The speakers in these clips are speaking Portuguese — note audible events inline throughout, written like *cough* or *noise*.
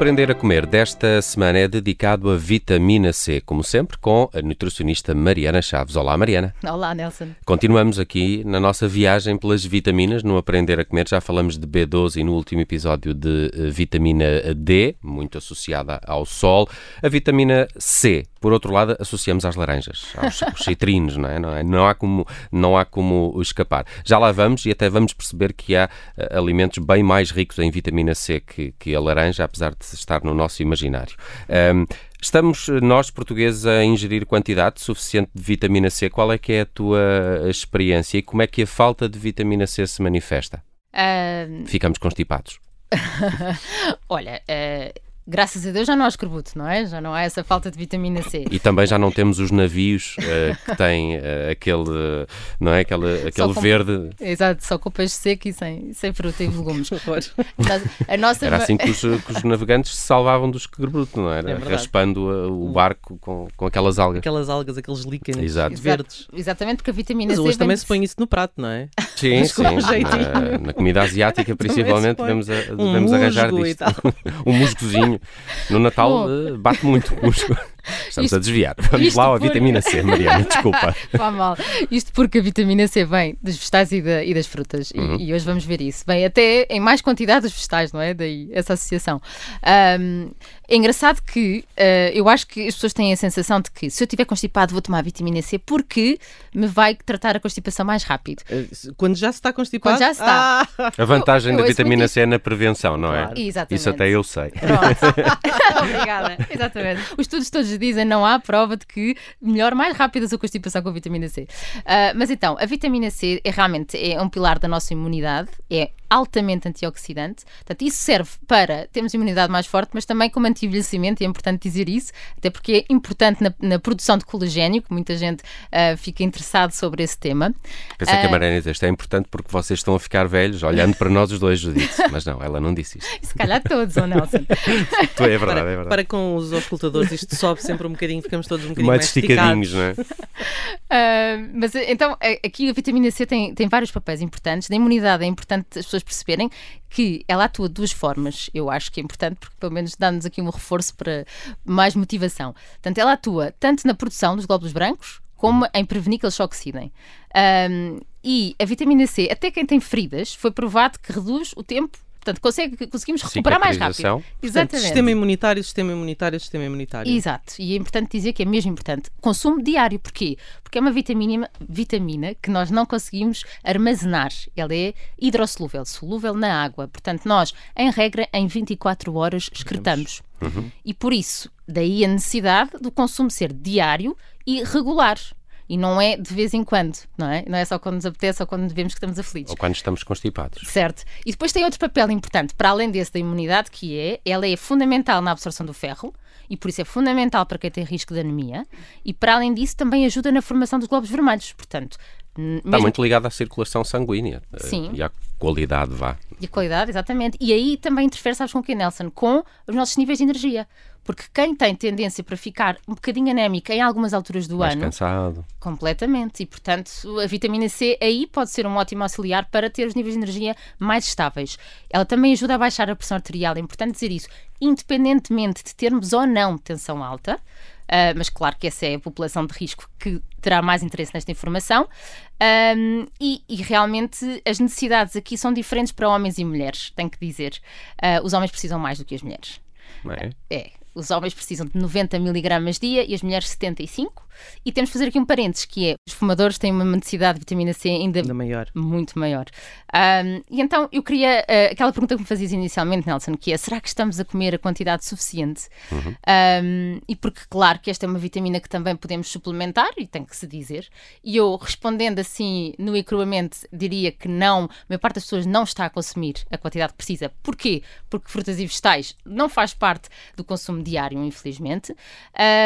Aprender a Comer desta semana é dedicado a vitamina C, como sempre, com a nutricionista Mariana Chaves. Olá, Mariana. Olá, Nelson. Continuamos aqui na nossa viagem pelas vitaminas, no Aprender a Comer. Já falamos de B12 e no último episódio de uh, vitamina D, muito associada ao sol. A vitamina C, por outro lado, associamos às laranjas, *laughs* aos, citrinos, não é? não é? Não há, como, não há como escapar. Já lá vamos e até vamos perceber que há uh, alimentos bem mais ricos em vitamina C que, que a laranja, apesar de estar no nosso imaginário. Um, estamos, nós, portugueses, a ingerir quantidade suficiente de vitamina C. Qual é que é a tua experiência e como é que a falta de vitamina C se manifesta? Uh... Ficamos constipados. *laughs* Olha, uh graças a Deus já não há escorbuto, não é? Já não há essa falta de vitamina C. E também já não temos os navios uh, que têm uh, aquele, não é? Aquele, aquele com, verde. Exato, só com peixe seco e sem, sem fruta e *laughs* legumes. a nossa... Era assim que os, que os, navegantes se salvavam do escorbuto, não era? É Raspando o barco com, com aquelas algas. Aquelas algas, aqueles líquenes Exato. verdes. Exatamente, porque a vitamina Mas C. Mas hoje também se põe isso no prato, não é? Sim, sim. Na, na, comida asiática, principalmente, devemos, devemos um arranjar disto. *laughs* um musgozinho. No Natal uh, bate muito. *laughs* Estamos isto, a desviar. Vamos lá à vitamina C, Mariana, *laughs* desculpa. Vá mal. Isto porque a vitamina C vem dos vegetais e, da, e das frutas. Uhum. E, e, hoje vamos ver isso. Vem até em mais quantidade dos vegetais, não é? Daí essa associação. Um, é engraçado que uh, eu acho que as pessoas têm a sensação de que se eu estiver constipado vou tomar vitamina C porque me vai tratar a constipação mais rápido. Eh, quando já se está constipado? Quando já se está. Ah. A vantagem eu, eu da vitamina C é na prevenção, não é? Claro. Exatamente. Isso até eu sei. Pronto. *laughs* *laughs* Obrigada. Exatamente. Os estudos todos dizem não há prova de que melhor mais rápido a sua constipação com a vitamina C. Uh, mas então, a vitamina C é realmente é um pilar da nossa imunidade, é altamente antioxidante. Portanto, isso serve para termos imunidade mais forte, mas também como anti-envelhecimento, e é importante dizer isso, até porque é importante na, na produção de colagênio, que muita gente uh, fica interessado sobre esse tema. Pensei uh, que a ah, Mariana isto é importante porque vocês estão a ficar velhos, olhando para nós os dois, Judite. *laughs* Mas não, ela não disse isso. Se calhar todos, ou Nelson. *laughs* é verdade, para, é verdade. Para com os auscultadores, isto sobe sempre um bocadinho, ficamos todos um bocadinho mais, mais esticadinhos, não é? Uh, *laughs* mas então, aqui a vitamina C tem, tem vários papéis importantes. Na imunidade é importante as pessoas pessoas perceberem que ela atua de duas formas. Eu acho que é importante, porque pelo menos dá-nos aqui um reforço para mais motivação. Portanto, ela atua tanto na produção dos glóbulos brancos, como em prevenir que eles se oxidem. Um, e a vitamina C, até quem tem feridas, foi provado que reduz o tempo Portanto, consegue, conseguimos recuperar mais rápido. Exatamente. sistema imunitário, sistema imunitário, sistema imunitário. Exato. E é importante dizer que é mesmo importante. Consumo diário. Porquê? Porque é uma vitamina, vitamina que nós não conseguimos armazenar. Ela é hidrossolúvel, solúvel na água. Portanto, nós, em regra, em 24 horas excretamos. Uhum. E por isso, daí a necessidade do consumo ser diário e regular. E não é de vez em quando, não é? Não é só quando nos apetece ou quando vemos que estamos aflitos. Ou quando estamos constipados. Certo. E depois tem outro papel importante, para além desse da imunidade, que é, ela é fundamental na absorção do ferro, e por isso é fundamental para quem tem risco de anemia, e para além disso também ajuda na formação dos glóbulos vermelhos. Portanto, mesmo... Está muito ligado à circulação sanguínea eh, Sim. e à qualidade, vá. E a qualidade, exatamente. E aí também interfere, sabes com o que, Nelson? Com os nossos níveis de energia. Porque quem tem tendência para ficar um bocadinho anémica em algumas alturas do Mais ano. cansado. Completamente. E, portanto, a vitamina C aí pode ser um ótimo auxiliar para ter os níveis de energia mais estáveis. Ela também ajuda a baixar a pressão arterial. É importante dizer isso. Independentemente de termos ou não tensão alta, uh, mas claro que essa é a população de risco que terá mais interesse nesta informação. Um, e, e, realmente as necessidades aqui são diferentes para homens e mulheres, tenho que dizer. Uh, os homens precisam mais do que as mulheres. É? É os homens precisam de 90 miligramas dia e as mulheres 75. E temos de fazer aqui um parênteses, que é os fumadores têm uma necessidade de vitamina C ainda, ainda maior. muito maior. Um, e então eu queria, uh, aquela pergunta que me fazias inicialmente, Nelson, que é, será que estamos a comer a quantidade suficiente? Uhum. Um, e porque, claro, que esta é uma vitamina que também podemos suplementar, e tem que se dizer, e eu respondendo assim, no e cruamente, diria que não, a maior parte das pessoas não está a consumir a quantidade que precisa. Porquê? Porque frutas e vegetais não faz parte do consumo diário, infelizmente,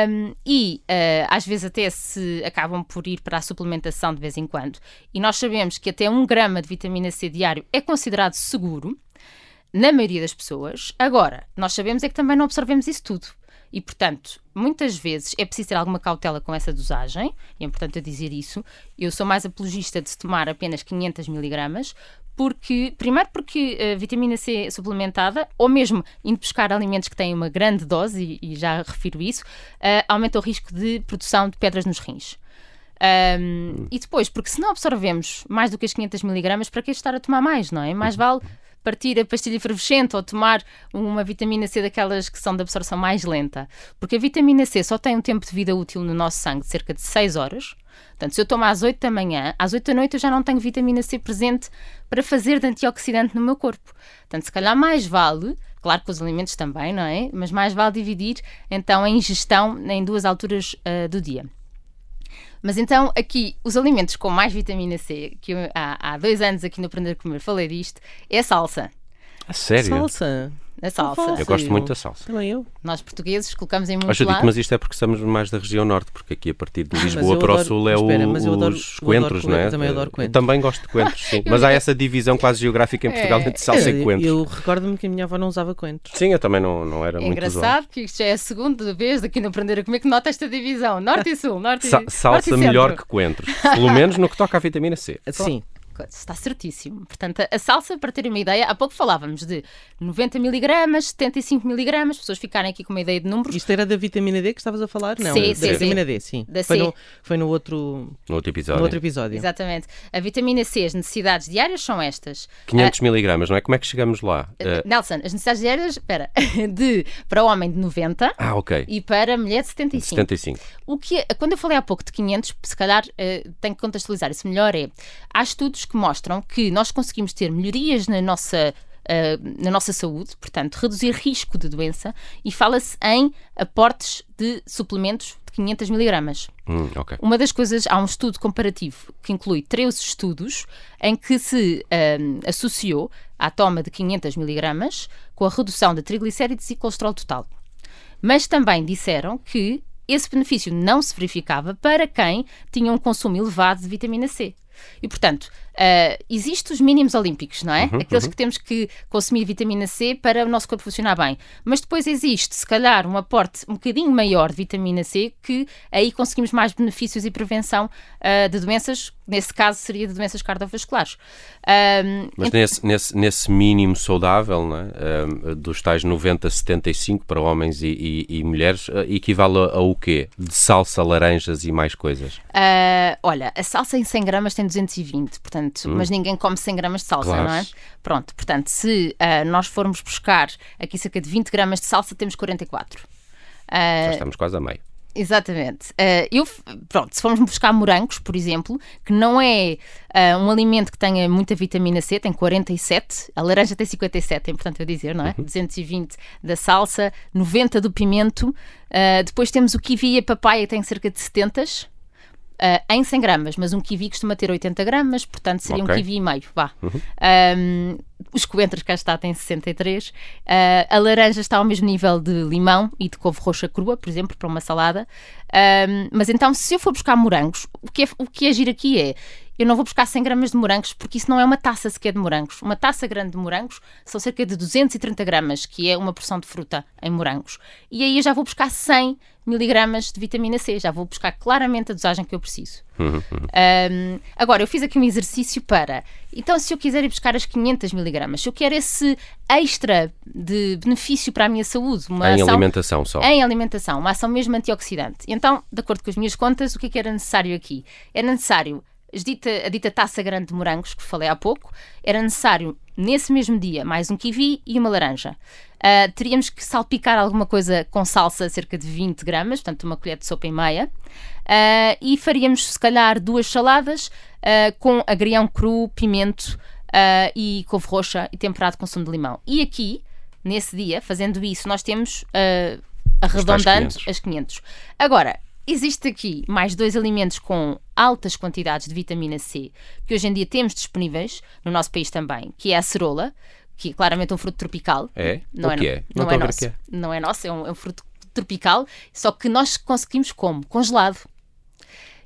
um, e uh, às vezes até se acabam por ir para a suplementação de vez em quando. E nós sabemos que até um grama de vitamina C diário é considerado seguro na maioria das pessoas. Agora, nós sabemos é que também não observemos isso tudo. E, portanto, muitas vezes é preciso ter alguma cautela com essa dosagem, e é importante eu dizer isso. Eu sou mais apologista de se tomar apenas 500 miligramas, porque, primeiro porque a vitamina C suplementada, ou mesmo indo buscar alimentos que têm uma grande dose, e, e já refiro isso, uh, aumenta o risco de produção de pedras nos rins. Um, e depois, porque se não absorvemos mais do que as 500 miligramas, para que estar a tomar mais, não é? Mais vale partir a pastilha efervescente ou tomar uma vitamina C daquelas que são de absorção mais lenta. Porque a vitamina C só tem um tempo de vida útil no nosso sangue de cerca de 6 horas. Portanto, se eu tomo às 8 da manhã, às 8 da noite eu já não tenho vitamina C presente para fazer de antioxidante no meu corpo. Portanto, se calhar mais vale, claro que os alimentos também, não é? Mas mais vale dividir então a ingestão em duas alturas uh, do dia. Mas então, aqui, os alimentos com mais vitamina C, que eu, há, há dois anos aqui no Aprender a Comer falei disto, é a salsa. A sério? Salsa. A salsa. Eu gosto muito da salsa. Também eu. Nós portugueses colocamos em muitos lados. mas isto é porque estamos mais da região norte, porque aqui a partir de Lisboa para o sul é espera, o, adoro, os coentros, não é? Eu também adoro coentros. Também gosto de coentros, sim. *laughs* mas há essa divisão quase geográfica em Portugal é. entre salsa eu, e coentros. Eu recordo-me que a minha avó não usava coentros. Sim, eu também não, não era é muito engraçado que isto já é a segunda vez aqui no Aprender a Comer que nota esta divisão. Norte e sul, norte Sa e Salsa norte e melhor que coentros. Pelo menos no que toca à vitamina C. Sim. Está certíssimo. Portanto, a salsa, para terem uma ideia, há pouco falávamos de 90 miligramas, 75 miligramas, pessoas ficarem aqui com uma ideia de números. Isto era da vitamina D que estavas a falar? Não, C, da C, vitamina D, sim. Da foi. No, foi no outro, no outro episódio. No outro episódio. Exatamente. A vitamina C, as necessidades diárias são estas. 500 uh, miligramas, não é? Como é que chegamos lá? Uh, Nelson, as necessidades diárias, espera, *laughs* de, para o homem de 90 ah, ok. e para a mulher de 75. 75. O que, quando eu falei há pouco de 500, se calhar uh, tenho que contextualizar isso melhor, é, há estudos que mostram que nós conseguimos ter melhorias na nossa Uh, na nossa saúde, portanto, reduzir risco de doença, e fala-se em aportes de suplementos de 500 miligramas. Hum, okay. Uma das coisas, há um estudo comparativo que inclui três estudos em que se uh, associou a toma de 500 miligramas com a redução de triglicéridos e colesterol total. Mas também disseram que esse benefício não se verificava para quem tinha um consumo elevado de vitamina C. E, portanto, uh, existem os mínimos olímpicos, não é? Uhum, Aqueles uhum. que temos que consumir vitamina C para o nosso corpo funcionar bem. Mas depois existe, se calhar, um aporte um bocadinho maior de vitamina C que aí conseguimos mais benefícios e prevenção uh, de doenças, nesse caso seria de doenças cardiovasculares. Um, Mas ent... nesse, nesse, nesse mínimo saudável, é? Um, dos tais 90 75 para homens e, e, e mulheres, uh, equivale a, a, o quê? De salsa, laranjas e mais coisas? olha, a salsa em 100 gramas tem 220, portanto, hum. mas ninguém come 100 gramas de salsa, claro. não é? Pronto, portanto, se uh, nós formos buscar aqui cerca de 20 gramas de salsa, temos 44. Uh, Já estamos quase a meio. Exatamente. Uh, eu, pronto, se formos buscar morangos, por exemplo, que não é uh, um alimento que tenha muita vitamina C, tem 47, a laranja tem 57, é importante eu dizer, não é? Uhum. 220 da salsa, 90 do pimento, uh, depois temos o kiwi e a papaya, que tem cerca de 70 Uh, em 100 gramas, mas um kiwi costuma ter 80 gramas, portanto seria okay. um kiwi e meio, vá. Uhum. Um, os coentros cá está têm 63. Uh, a laranja está ao mesmo nível de limão e de couve roxa crua, por exemplo, para uma salada. Um, mas então, se eu for buscar morangos, o que, é, o que agir aqui é eu não vou buscar 100 gramas de morangos porque isso não é uma taça sequer de morangos. Uma taça grande de morangos são cerca de 230 gramas, que é uma porção de fruta em morangos. E aí eu já vou buscar 100 miligramas de vitamina C, já vou buscar claramente a dosagem que eu preciso. Uhum, Um, agora, eu fiz aqui um exercício para. Então, se eu quiser ir buscar as 500 miligramas, se eu quero esse extra de benefício para a minha saúde, uma em ação, alimentação só. Em alimentação, uma ação mesmo antioxidante. Então, de acordo com as minhas contas, o que é que era necessário aqui? Era necessário dita, a dita taça grande de morangos que falei há pouco, era necessário nesse mesmo dia mais um kiwi e uma laranja. Uh, teríamos que salpicar alguma coisa com salsa, cerca de 20 gramas, portanto uma colher de sopa e meia. Uh, e faríamos, se calhar, duas saladas uh, com agrião cru, pimento e couve roxa e temperado com sumo de limão. E aqui, nesse dia, fazendo isso, nós temos, arredondando, as 500. Agora, Existe aqui mais dois alimentos com altas quantidades de vitamina C que hoje em dia temos disponíveis no nosso país também, que é a cerola, que é claramente um fruto tropical. É? Não o é, que é? Não, não é nosso. É. Não é nosso, é um, é um fruto tropical, só que nós conseguimos como? Congelado.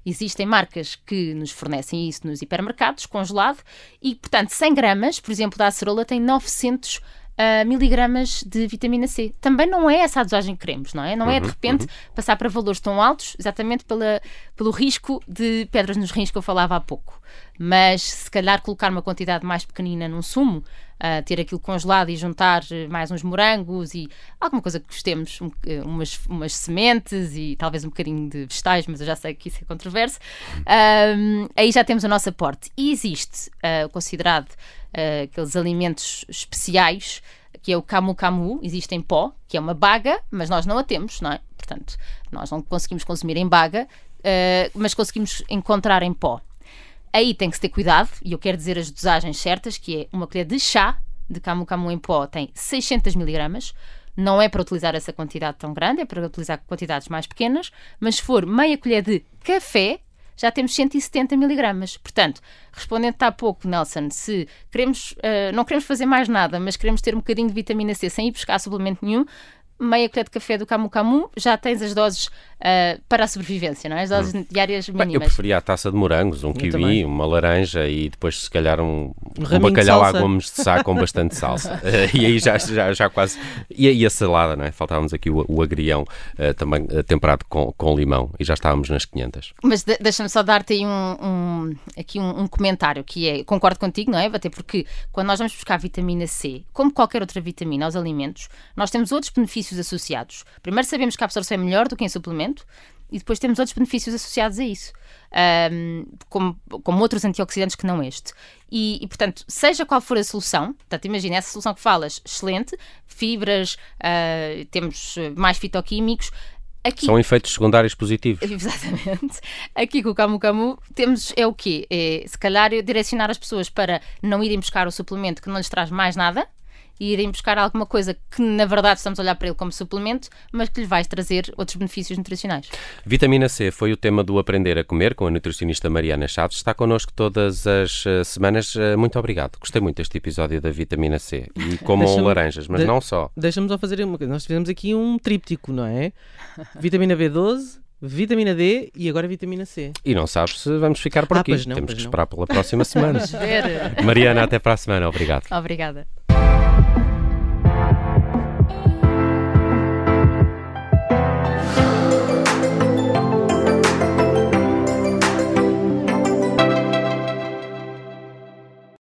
Existem marcas que nos fornecem isso nos hipermercados, congelado, e portanto 100 gramas, por exemplo, da acerola tem 900 uh, miligramas de vitamina C. Também não é essa a dosagem que queremos, não é? Não é de uhum, repente uhum. passar para valores tão altos, exatamente pela, pelo risco de pedras nos rins que eu falava há pouco. Mas se calhar colocar uma quantidade mais pequenina num sumo, uh, ter aquilo congelado e juntar mais uns morangos e alguma coisa que gostemos, um, umas, umas sementes e talvez um bocadinho de vegetais, mas eu já sei que isso é controverso, uh, aí já temos o nosso aporte. E existe uh, considerado uh, aqueles alimentos especiais, que é o camu camu, existe em pó, que é uma baga, mas nós não a temos, não é? Portanto, nós não conseguimos consumir em baga, uh, mas conseguimos encontrar em pó. Aí tem que se ter cuidado, e eu quero dizer as dosagens certas, que é uma colher de chá de camu camu em pó tem 600 miligramas, não é para utilizar essa quantidade tão grande, é para utilizar quantidades mais pequenas, mas se for meia colher de café, já temos 170 miligramas. Portanto, respondendo há pouco, Nelson, se queremos, uh, não queremos fazer mais nada, mas queremos ter um bocadinho de vitamina C sem ir buscar suplemento nenhum, meia colher de café do Camu Camu, já tens as doses uh, para a sobrevivência, não é? As doses hum. diárias mínimas. Bem, eu preferia a taça de morangos, um eu kiwi, também. uma laranja e depois se calhar um, um, um bacalhau à gomes de sá com bastante salsa. uh, *laughs* e aí já, já, já quase... E, e a salada, não é? Faltávamos aqui o, o agrião uh, também temperado com, com limão e já estávamos nas 500. Mas de, deixa-me só dar-te aí um, um aqui um, um, comentário que é, concordo contigo, não é? Até porque quando nós vamos buscar vitamina C, como qualquer outra vitamina aos alimentos, nós temos outros benefícios associados. Primeiro, sabemos que a absorção é melhor do que em e depois temos outros benefícios associados a isso, um, como, como, outros antioxidantes que não este. E, e, portanto, seja qual for a solução, portanto, imagina essa solução que falas, excelente, fibras, uh, temos mais fitoquímicos. Aqui, São efeitos secundários positivos. *laughs* Exatamente. Aqui com o Camu Camu temos é o quê? É, se calhar direcionar as pessoas para não irem buscar o suplemento que não lhes traz mais nada, e irem buscar alguma coisa que na verdade estamos a olhar para ele como suplemento, mas que lhe vai trazer outros benefícios nutricionais. Vitamina C foi o tema do Aprender a Comer com a nutricionista Mariana Chaves. Está connosco todas as uh, semanas. Uh, muito obrigado. Gostei muito deste episódio da vitamina C. E *laughs* comam laranjas, mas de não só. Deixa-me só fazer uma coisa. Nós tivemos aqui um tríptico, não é? Vitamina B12, vitamina D e agora vitamina C. E não sabes se vamos ficar por ah, aqui. Não, Temos que não. esperar pela próxima *laughs* semana. Mariana, até para a semana. Obrigado. Obrigada.